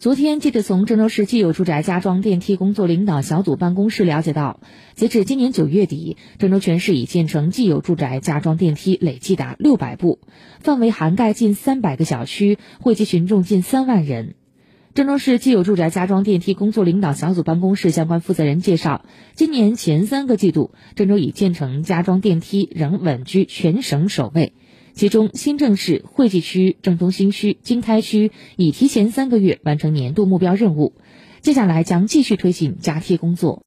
昨天，记者从郑州市既有住宅加装电梯工作领导小组办公室了解到，截至今年九月底，郑州全市已建成既有住宅加装电梯累计达六百部，范围涵盖近三百个小区，惠及群众近三万人。郑州市既有住宅加装电梯工作领导小组办公室相关负责人介绍，今年前三个季度，郑州已建成加装电梯仍稳居全省首位。其中，新郑市、惠济区、郑东新区、经开区已提前三个月完成年度目标任务，接下来将继续推进加贴工作。